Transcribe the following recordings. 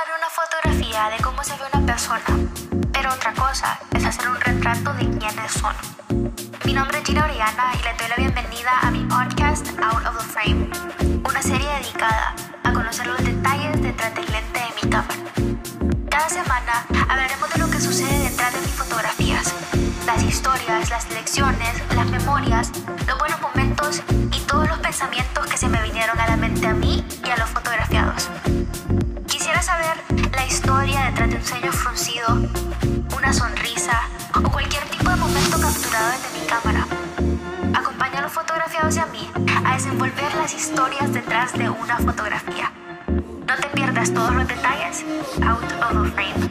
tomar una fotografía de cómo se ve una persona, pero otra cosa es hacer un retrato de quiénes son. Mi nombre es Gina Oriana y le doy la bienvenida a mi podcast Out of the Frame, una serie dedicada a conocer los detalles detrás del lente de mi cámara. Cada semana hablaremos de lo que sucede detrás de mis fotografías, las historias, las lecciones, las memorias, los buenos momentos y todos los pensamientos que se me vinieron a la mente a mí capturado desde mi cámara. Acompaña a los fotografiados y a mí a desenvolver las historias detrás de una fotografía. No te pierdas todos los detalles. Out of the frame.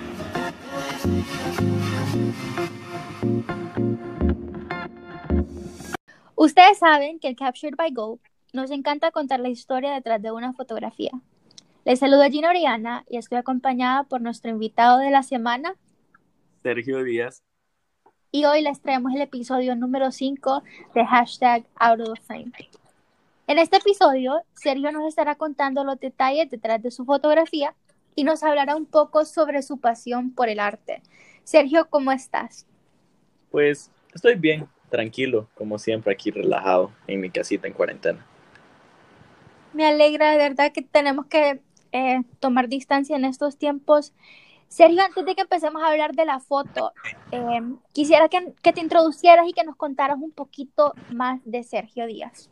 Ustedes saben que en Captured by Go nos encanta contar la historia detrás de una fotografía. Les saludo a Gina Oriana y estoy acompañada por nuestro invitado de la semana, Sergio Díaz. Y hoy les traemos el episodio número 5 de hashtag Out of. En este episodio, Sergio nos estará contando los detalles detrás de su fotografía y nos hablará un poco sobre su pasión por el arte. Sergio, ¿cómo estás? Pues estoy bien, tranquilo, como siempre aquí relajado en mi casita en cuarentena. Me alegra de verdad que tenemos que eh, tomar distancia en estos tiempos. Sergio, antes de que empecemos a hablar de la foto, eh, quisiera que, te introducieras y que nos contaras un poquito más de Sergio Díaz.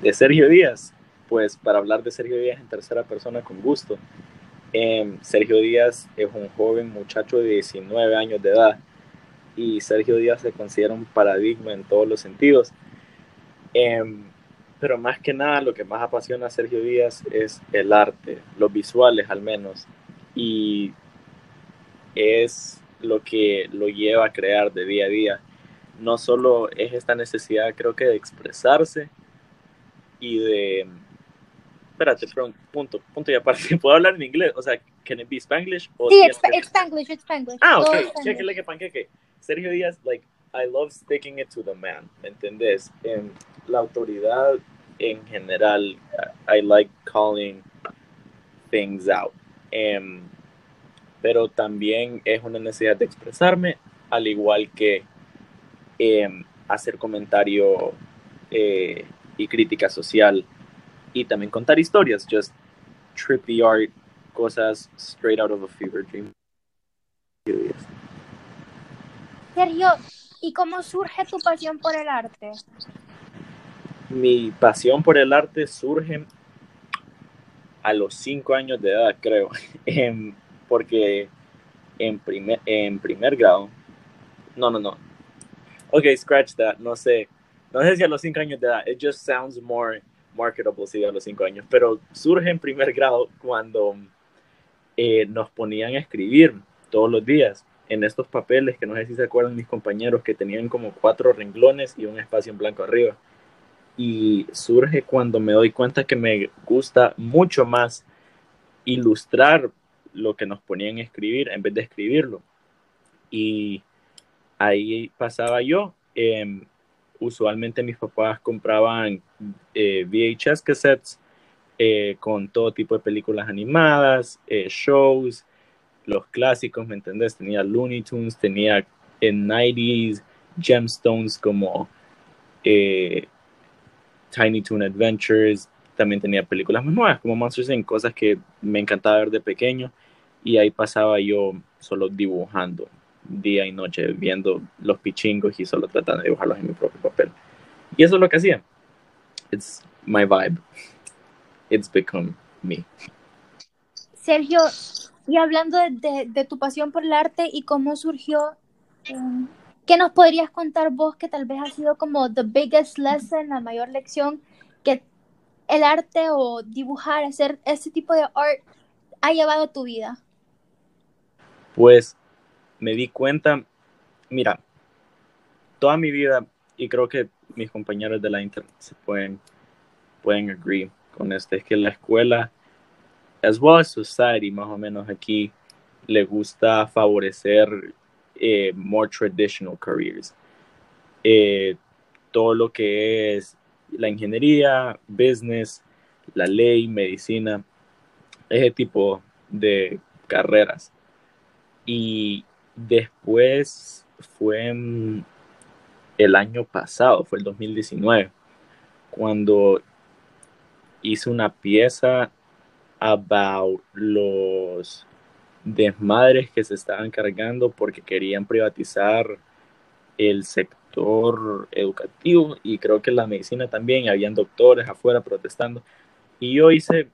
De Sergio Díaz, pues para hablar de Sergio Díaz en tercera persona con gusto. Eh, Sergio Díaz es un joven muchacho de 19 años de edad y Sergio Díaz se considera un paradigma en todos los sentidos. Eh, pero más que nada lo que más apasiona a Sergio Díaz es el arte, los visuales al menos, y es lo que lo lleva a crear de día a día. No solo es esta necesidad, creo que de expresarse y de... Espérate, perdón, punto, punto y aparte. ¿Puedo hablar en inglés? O sea, ¿can it be Spanglish? Sí, it's, it's Spanglish, it's Spanglish. Ah, ok, cheque, que panqueque. Sergio Díaz, like, I love sticking it to the man, ¿me entendés? En la autoridad en general, I like calling things out. Um, pero también es una necesidad de expresarme, al igual que eh, hacer comentario eh, y crítica social y también contar historias, just trippy art, cosas straight out of a fever dream. Sergio, ¿y cómo surge tu pasión por el arte? Mi pasión por el arte surge a los cinco años de edad, creo, porque en primer, en primer grado, no, no, no, ok, scratch that, no sé, no sé si a los cinco años de edad, it just sounds more marketable si a los cinco años, pero surge en primer grado cuando eh, nos ponían a escribir todos los días en estos papeles que no sé si se acuerdan mis compañeros que tenían como cuatro renglones y un espacio en blanco arriba. Y surge cuando me doy cuenta que me gusta mucho más ilustrar lo que nos ponían a escribir en vez de escribirlo. Y ahí pasaba yo. Eh, usualmente mis papás compraban eh, VHS cassettes eh, con todo tipo de películas animadas, eh, shows, los clásicos, ¿me entendés? Tenía Looney Tunes, tenía en 90s gemstones como eh, Tiny Toon Adventures, también tenía películas más nuevas como Monsters Inc., cosas que me encantaba ver de pequeño y ahí pasaba yo solo dibujando día y noche, viendo los pichingos y solo tratando de dibujarlos en mi propio papel. Y eso es lo que hacía. It's my vibe. It's become me. Sergio, y hablando de, tu pasión por el arte y cómo surgió, um, ¿qué nos podrías contar vos que tal vez ha sido como the biggest lesson, la mayor lección que el arte o dibujar, hacer ese tipo de art ha llevado a tu vida? Pues me di cuenta, mira, toda mi vida, y creo que mis compañeros de la internet se pueden, pueden agree con esto, es que la escuela as well as society, más o menos aquí, le gusta favorecer eh, more traditional careers. Eh, todo lo que es la ingeniería, business, la ley, medicina, ese tipo de carreras. Y después fue el año pasado, fue el 2019, cuando hice una pieza about los desmadres que se estaban cargando porque querían privatizar el sector educativo y creo que la medicina también, habían doctores afuera protestando. Y yo hice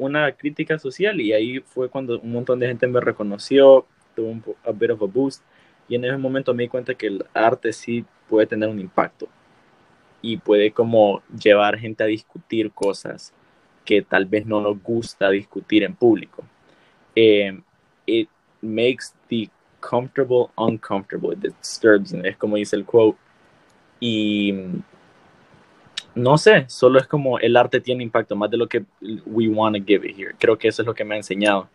una crítica social y ahí fue cuando un montón de gente me reconoció, tuvo un a bit of a boost y en ese momento me di cuenta que el arte sí puede tener un impacto y puede como llevar gente a discutir cosas que tal vez no nos gusta discutir en público. Um, it makes the comfortable uncomfortable, it disturbs, es como dice el quote. Y no sé, solo es como el arte tiene impacto más de lo que we want to give it here. Creo que eso es lo que me ha enseñado.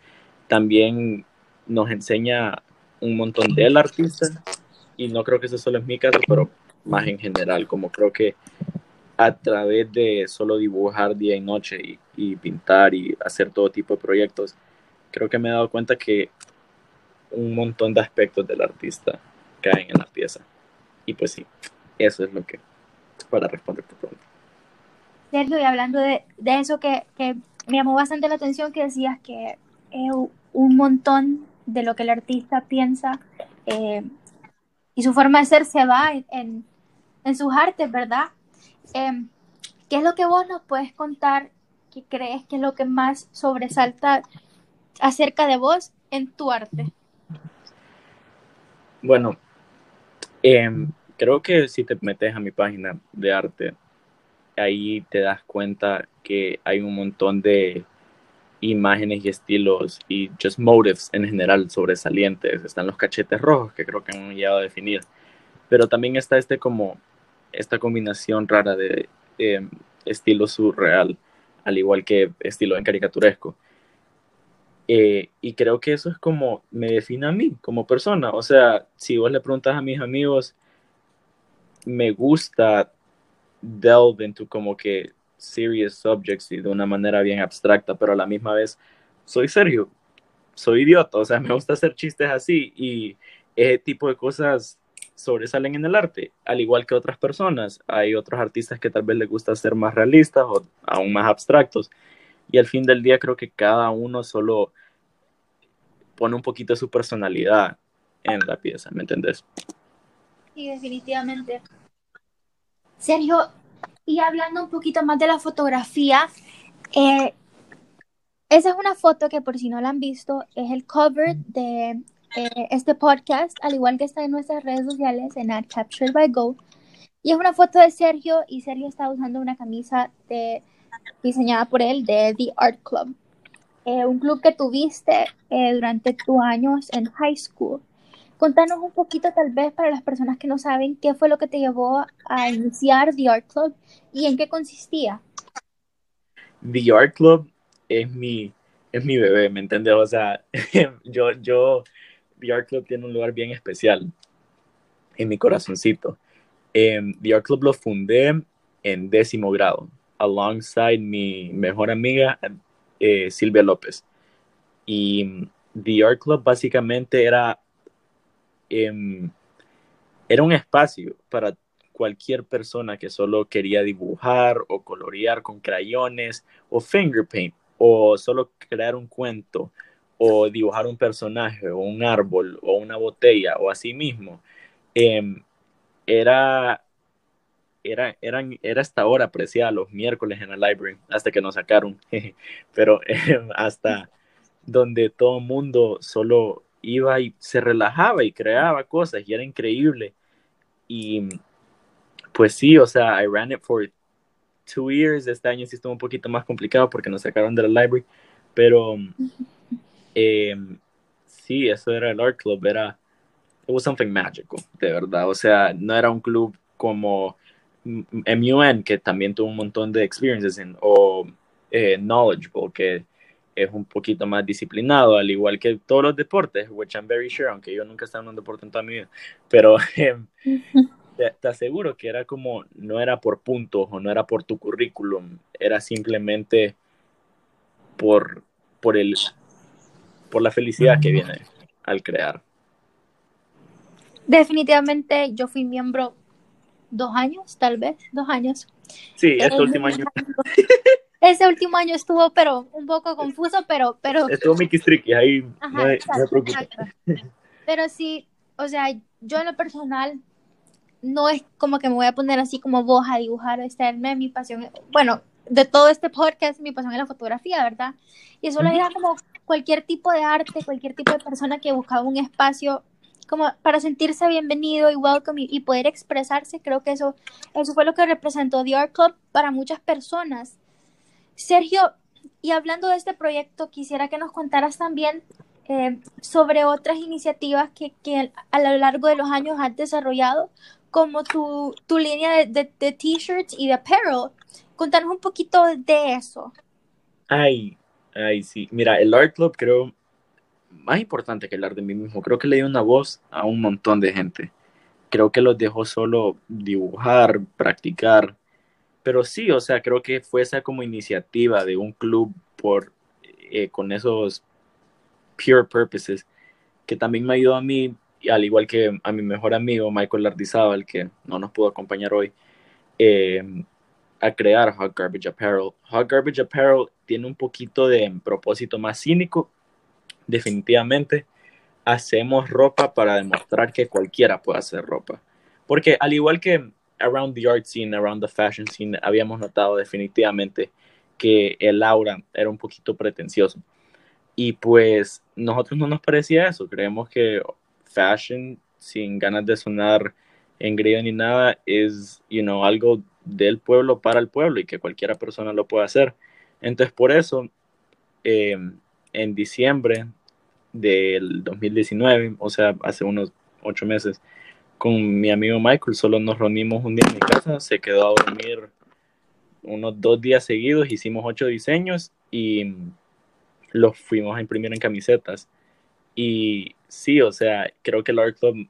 También nos enseña un montón del artista y no creo que eso solo es mi caso, pero más en general, como creo que a través de solo dibujar día y noche y, pintar y hacer todo tipo de proyectos, creo que me he dado cuenta que un montón de aspectos del artista caen en la pieza. Y pues sí, eso es lo que, para responder tu pregunta. Sergio, y hablando de, de eso que, que, me llamó bastante la atención, que decías que es un montón de lo que el artista piensa eh, y su forma de ser se va en, en sus artes, ¿verdad? Eh, ¿Qué es lo que vos nos puedes contar que crees que es lo que más sobresalta acerca de vos en tu arte? Bueno, eh, creo que si te metes a mi página de arte, ahí te das cuenta que hay un montón de imágenes y estilos y just motives en general sobresalientes. Están los cachetes rojos que creo que han llegado a definir, pero también está este como esta combinación rara de eh, estilo surreal, al igual que estilo en caricaturesco. Eh, y creo que eso es como me define a mí como persona. O sea, si vos le preguntas a mis amigos, me gusta delve into como que serious subjects y de una manera bien abstracta, pero a la misma vez soy Sergio, soy idiota, o sea, me gusta hacer chistes así y ese tipo de cosas sobresalen en el arte, al igual que otras personas. Hay otros artistas que tal vez les gusta ser más realistas o aún más abstractos. Y al fin del día creo que cada uno solo pone un poquito de su personalidad en la pieza, ¿me entendés? Sí, definitivamente. Sergio, y hablando un poquito más de la fotografía, eh, esa es una foto que por si no la han visto, es el cover de eh, este podcast, al igual que está en nuestras redes sociales en Ad Captured by Go. Y es una foto de Sergio y Sergio está usando una camisa de, diseñada por él de The Art Club, eh, un club que tuviste durante tus años en high school. Contanos un poquito, tal vez, para las personas que no saben, qué fue lo que te llevó a iniciar The Art Club y en qué consistía. The Art Club es mi, es mi bebé, ¿me entiendes? O sea, yo, yo, The Art Club tiene un lugar bien especial en mi corazoncito. Eh, The Art Club lo fundé en décimo grado, alongside mi mejor amiga eh, Silvia López. Y The Art Club básicamente era Em, era un espacio para cualquier persona que solo quería dibujar o colorear con crayones o finger paint o solo crear un cuento o dibujar un personaje o un árbol o una botella o así mismo. Em, era, era, eran, era hasta ahora apreciada los miércoles en la library hasta que nos sacaron, pero em, hasta donde todo mundo solo iba y se relajaba y creaba cosas y era increíble. Y pues sí, o sea, I ran it for two years. Este año sí estuvo un poquito más complicado porque nos sacaron de la library, pero eh, sí, eso era el art club, era, it was something magical, de verdad. O sea, no era un club como MUN, que también tuvo un montón de experiences, en, o eh, Knowledgeable, que es un poquito más disciplinado, al igual que todos los deportes, which I'm very sure, aunque yo nunca he estado en un deporte en toda mi vida, pero em, te, aseguro que era como, no era por puntos o no era por tu currículum, era simplemente por, por, el, por la felicidad que viene al crear. Definitivamente yo fui miembro dos años, tal vez, dos años. Sí, este último año. Ese último año estuvo, pero un poco confuso, pero... pero... Estuvo Mickey Tricky, ahí no, me, Pero sí, o sea, yo en lo personal no es como que me voy a poner así como vos a dibujar, estarme mi pasión, bueno, de todo este podcast, mi pasión es la fotografía, ¿verdad? Y eso lo era como cualquier tipo de arte, cualquier tipo de persona que buscaba un espacio como para sentirse bienvenido y welcome y, poder expresarse, creo que eso, eso fue lo que representó The Art Club para muchas personas. Sergio, y hablando de este proyecto, quisiera que nos contaras también eh, sobre otras iniciativas que, a lo largo de los años has desarrollado, como tu, línea de t-shirts y de apparel. Contanos un poquito de eso. Ay, ay, sí. Mira, el Art Club creo más importante que hablar de mí mismo. Creo que le dio una voz a un montón de gente. Creo que los dejó solo dibujar, practicar. Pero sí, o sea, creo que fue esa como iniciativa de un club por, eh, con esos pure purposes que también me ayudó a mí, al igual que a mi mejor amigo Michael Lardizábal, que no nos pudo acompañar hoy, eh, a crear Hot Garbage Apparel. Hot Garbage Apparel tiene un poquito de propósito más cínico, definitivamente. Hacemos ropa para demostrar que cualquiera puede hacer ropa. Porque al igual que around the art scene, around the fashion scene, habíamos notado definitivamente que el aura era un poquito pretencioso. Y pues nosotros no nos parecía eso. Creemos que fashion, sin ganas de sonar engreído ni nada, es, you know, algo del pueblo para el pueblo y que cualquiera persona lo puede hacer. Entonces, por eso, em, en diciembre del 2019, o sea, hace unos ocho meses, con mi amigo Michael, solo nos reunimos un día en mi casa, se quedó a dormir unos dos días seguidos, hicimos ocho diseños y los fuimos a imprimir en camisetas. Y sí, o sea, creo que el Art Club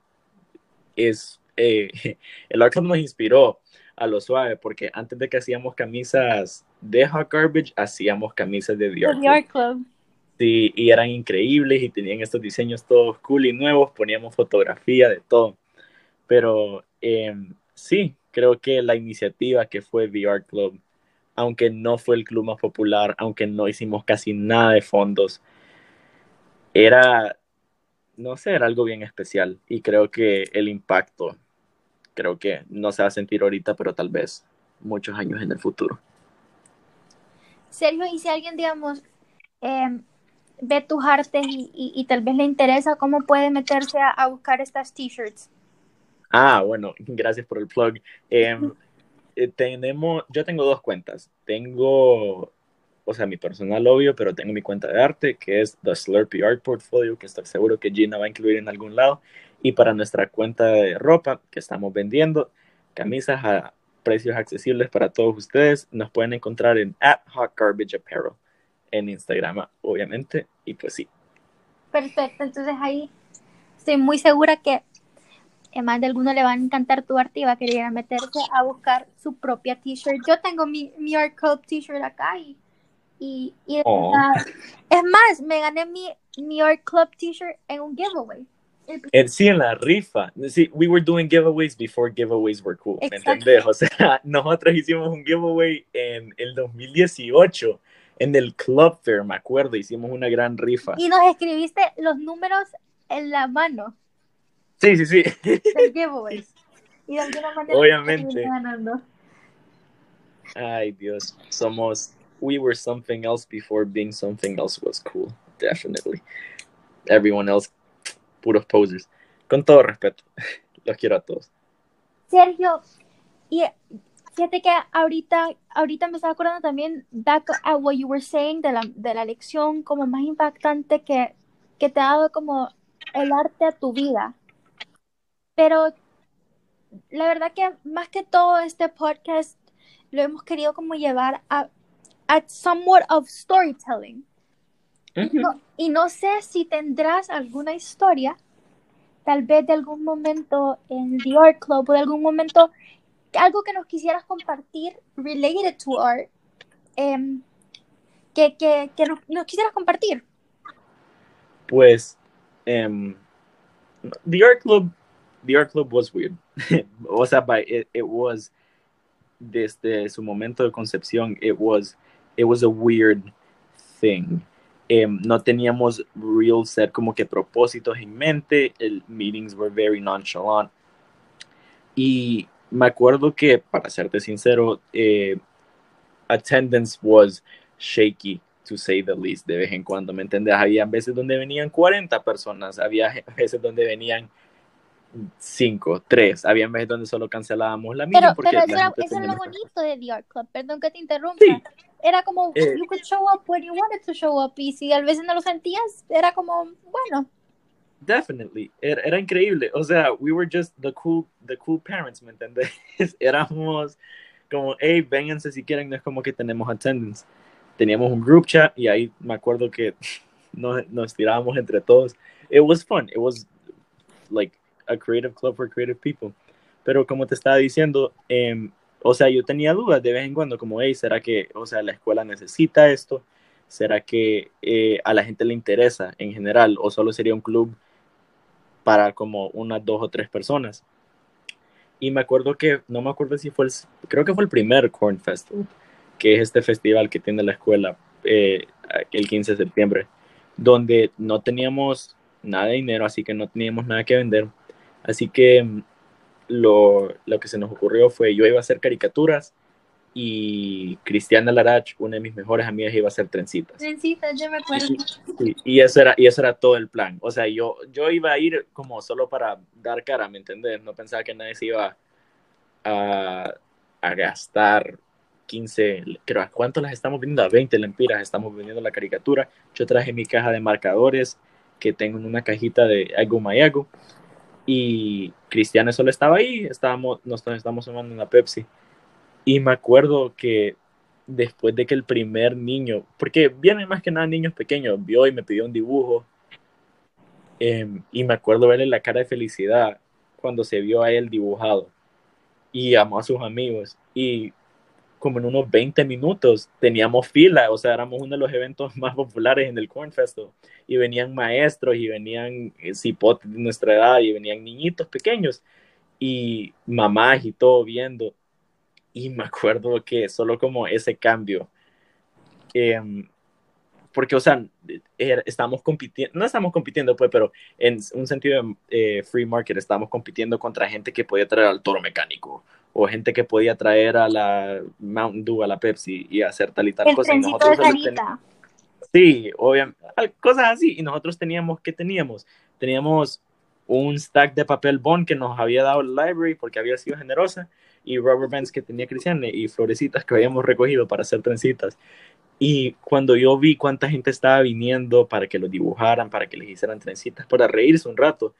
es, eh, el Art Club nos inspiró a lo suave, porque antes de que hacíamos camisas de Hot Garbage, hacíamos camisas de The Art, Club. Sí, y eran increíbles y tenían estos diseños todos cool y nuevos, poníamos fotografía de todo. Pero em, sí, creo que la iniciativa que fue The Art Club, aunque no fue el club más popular, aunque no hicimos casi nada de fondos, era, no sé, era algo bien especial y creo que el impacto creo que no se va a sentir ahorita, pero tal vez muchos años en el futuro. Sergio, y si alguien, digamos, em, ve tus artes y, tal vez le interesa, ¿cómo puede meterse a, buscar estas t-shirts? Ah, bueno, gracias por el plug. Em, eh, tenemos, yo tengo dos cuentas. Tengo, o sea, mi personal obvio, pero tengo mi cuenta de arte, que es The Slurpee Art Portfolio, que estoy seguro que Gina va a incluir en algún lado y para nuestra cuenta de ropa que estamos vendiendo, camisas a precios accesibles para todos ustedes, nos pueden encontrar en at Hot Garbage Apparel en Instagram, obviamente, y pues sí. Perfecto, entonces ahí estoy muy segura que más de alguno le va a encantar tu arte y va a querer meterse a buscar su propia t-shirt. Yo tengo mi, mi Art Club t-shirt acá y, y, oh. es más, me gané mi, mi Art Club t-shirt en un giveaway. En, sí, en la rifa. Sí, we were doing giveaways before giveaways were cool. ¿Me entendés? O sea, nosotros hicimos un giveaway en el 2018 en el Club Fair, me acuerdo, hicimos una gran rifa. Y nos escribiste los números en la mano. Sí, sí, sí. Del giveaways. Y de alguna manera Obviamente. Ganando. Ay, Dios. Somos. We were something else before being something else was cool. Definitely. Everyone else puros posers. Con todo respeto, los quiero a todos. Sergio, y fíjate que ahorita, ahorita me estaba acordando también back at what you were saying de la, de la lección como más impactante que, que te ha dado como el arte a tu vida. Pero la verdad que más que todo este podcast lo hemos querido como llevar a, a somewhat of storytelling y no sé si tendrás alguna historia, tal vez de algún momento en The Art Club o de algún momento, algo que nos quisieras compartir related to art, em, que, que, que nos, quisieras compartir. Pues, um, the art club, the art club was weird. o sea, by, it, was, desde su momento de concepción, it was, it was a weird thing. Um, no teníamos real set como que propósitos en mente. El meetings were very nonchalant. Y me acuerdo que, para serte sincero, eh, attendance was shaky, to say the least, de vez en cuando, ¿me entiendes? Había veces donde venían 40 personas, había veces donde venían 5, 3, había veces donde solo cancelábamos la misma. Pero, pero eso, era, eso era, lo bonito de The Art Club, perdón que te interrumpa. Sí. Era como, eh, you could show up when you wanted to show up, y si a veces no lo sentías, era como, bueno. Definitely, era, era, increíble. O sea, we were just the cool, the cool parents, ¿me entiendes? Éramos como, hey, vénganse si quieren, no es como que tenemos attendance. Teníamos un group chat y ahí me acuerdo que nos, nos tirábamos entre todos. It was fun. It was like a creative club for creative people. Pero como te estaba diciendo, eh, o sea, yo tenía dudas de vez en cuando, como, hey, ¿será que, o sea, la escuela necesita esto? ¿Será que eh, a la gente le interesa en general o solo sería un club para como unas dos o tres personas? Y me acuerdo que, no me acuerdo si fue el, creo que fue el primer Corn Festival, que es este festival que tiene la escuela eh, el 15 de septiembre, donde no teníamos nada de dinero, así que no teníamos nada que vender. Así que mm, lo, lo que se nos ocurrió fue, yo iba a hacer caricaturas y Cristiana Larach, una de mis mejores amigas, iba a hacer trencitas. Trencitas, yo me acuerdo. Y, y, eso era, y eso era todo el plan. O sea, yo, yo iba a ir como solo para dar cara, ¿me entendés? No pensaba que nadie se iba a, a gastar 15, creo, ¿a cuánto las estamos vendiendo? A 20 lempiras estamos vendiendo la caricatura. Yo traje mi caja de marcadores que tengo en una cajita de Agu Mayago. Y Cristiana solo estaba ahí, estábamos, nos estamos tomando una Pepsi y me acuerdo que después de que el primer niño, porque vienen más que nada niños pequeños, vio y me pidió un dibujo. Em, y me acuerdo verle la cara de felicidad cuando se vio a él dibujado. Y llamó a sus amigos. Y como en unos 20 minutos teníamos fila, o sea, éramos uno de los eventos más populares en el Corn Festival. Y venían maestros y venían eh, cipotes de nuestra edad y venían niñitos pequeños y mamás y todo viendo y me acuerdo que solo como ese cambio, em, porque, o sea, er, estamos compitiendo, no estamos compitiendo, pues, pero en un sentido de eh, free market estamos compitiendo contra gente que podía traer al toro mecánico o gente que podía traer a la Mountain Dew, a la Pepsi y hacer tal y tal cosa. Y nosotros sí, obviamente, cosas así. Y nosotros teníamos, ¿qué teníamos? Teníamos un stack de papel bond que nos había dado el library porque había sido generosa y rubber bands que tenía Cristiane y florecitas que habíamos recogido para hacer trencitas. Y cuando yo vi cuánta gente estaba viniendo para que lo dibujaran, para que les hicieran trencitas, para reírse un rato,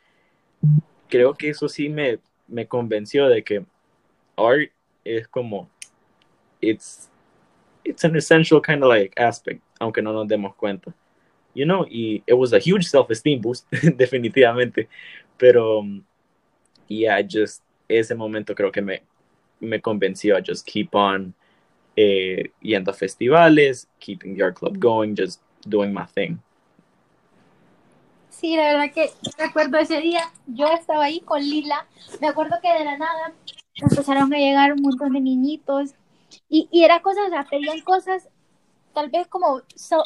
creo que eso sí me, me convenció de que art es como, it's, it's an essential kind of like aspect, aunque no nos demos cuenta. You know, y it was a huge self-esteem boost, definitivamente. Pero, yeah, just ese momento creo que me, me convenció a just keep on eh, yendo a festivales, keeping the art club going, just doing my thing. Sí, la verdad que me acuerdo ese día, yo estaba ahí con Lila, me acuerdo que de la nada empezaron a llegar un montón de niñitos. Y, y era cosas, o sea, pedían cosas tal vez como,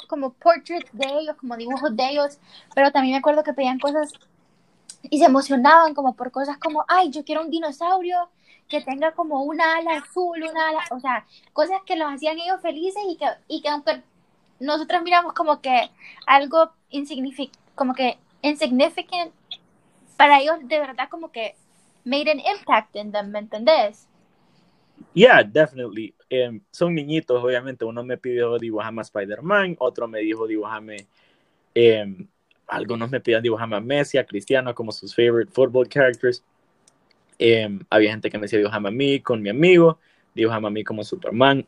como portraits de ellos, como dibujos de ellos, pero también me acuerdo que pedían cosas y se emocionaban como por cosas como, ay, yo quiero un dinosaurio que tenga como una ala azul, una ala, o sea, cosas que los hacían ellos felices y que, y que aunque nosotros miramos como que algo insignificante, como que insignificant, para ellos de verdad como que made an impact in them, ¿me entendés? Yeah, definitely. Um, son niñitos, obviamente. Uno me pidió dibujarme a Spider-Man, otro me dijo dibujarme, um, algunos me pidieron dibujarme a Messi, a Cristiano como sus favorite football characters. Em, había gente que me decía dibujame a mí con mi amigo, dibujame a mí como Superman.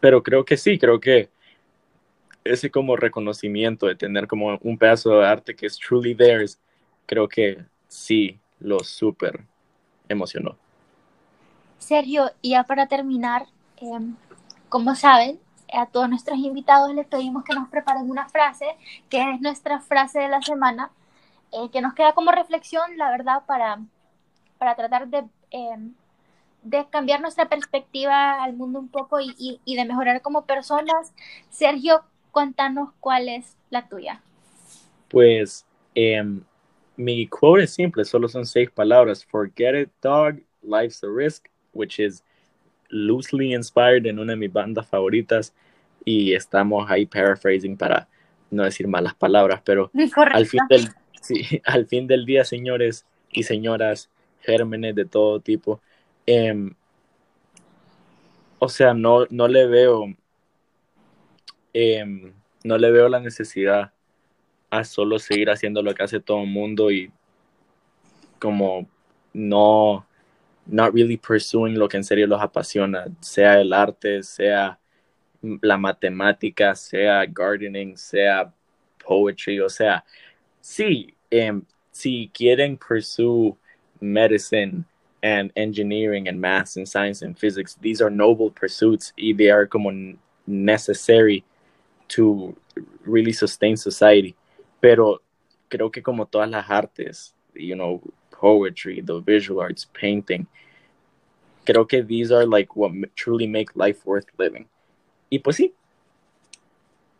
Pero creo que sí, creo que ese como reconocimiento de tener como un pedazo de arte que es truly theirs, creo que sí lo súper emocionó. Sergio, y ya para terminar, em, como saben, a todos nuestros invitados les pedimos que nos preparen una frase, que es nuestra frase de la semana, eh, que nos queda como reflexión, la verdad, para, para tratar de, em, de cambiar nuestra perspectiva al mundo un poco y, y, de mejorar como personas. Sergio, cuéntanos cuál es la tuya. Pues um, mi quote es simple, solo son seis palabras. Forget it, dog. Life's a risk, which is loosely inspired en una de mis bandas favoritas y estamos ahí paraphrasing para no decir malas palabras, pero al fin, del, sí, al fin del día, señores y señoras, gérmenes de todo tipo, em, o sea, no, no le veo, em, no le veo la necesidad a solo seguir haciendo lo que hace todo el mundo y como no, not really pursuing lo que en serio los apasiona, sea el arte, sea la matemática, sea gardening, sea poetry, o sea, sí, um, si quieren pursue medicine and engineering and maths and science and physics, these are noble pursuits y they are como necessary to really sustain society. Pero creo que como todas las artes, you know, poetry, the visual arts, painting, creo que these are like what truly make life worth living. Y pues sí,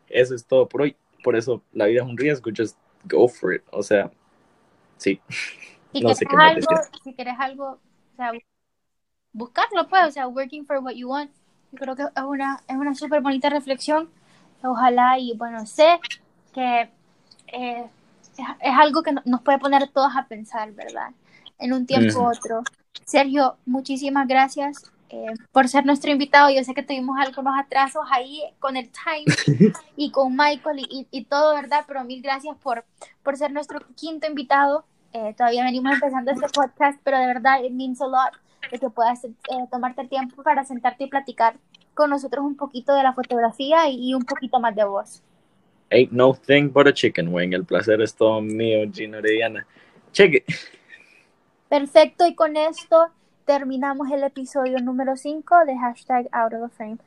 eso es todo por hoy. Por eso la vida es un riesgo, just go for it. O sea, sí. Si no sé qué algo, si quieres algo, o sea, buscarlo pues, o sea, working for what you want. Yo creo que es una, es una súper bonita reflexión. Ojalá y bueno, sé que eh, es, es, algo que nos puede poner todos a pensar, ¿verdad? En un tiempo u otro. Sergio, muchísimas gracias eh, por ser nuestro invitado. Yo sé que tuvimos algunos atrasos ahí con el time y con Michael y, y, todo, ¿verdad? Pero mil gracias por, por ser nuestro quinto invitado. Eh, todavía venimos empezando este podcast, pero de verdad, it means a lot de que puedas eh, tomarte el tiempo para sentarte y platicar con nosotros un poquito de la fotografía y, y un poquito más de vos. Ain't no thing but a chicken wing. El placer es todo mío, Gina Orellana. Check. Perfecto, y con esto terminamos el episodio número 5 de hashtag Out of the Frame.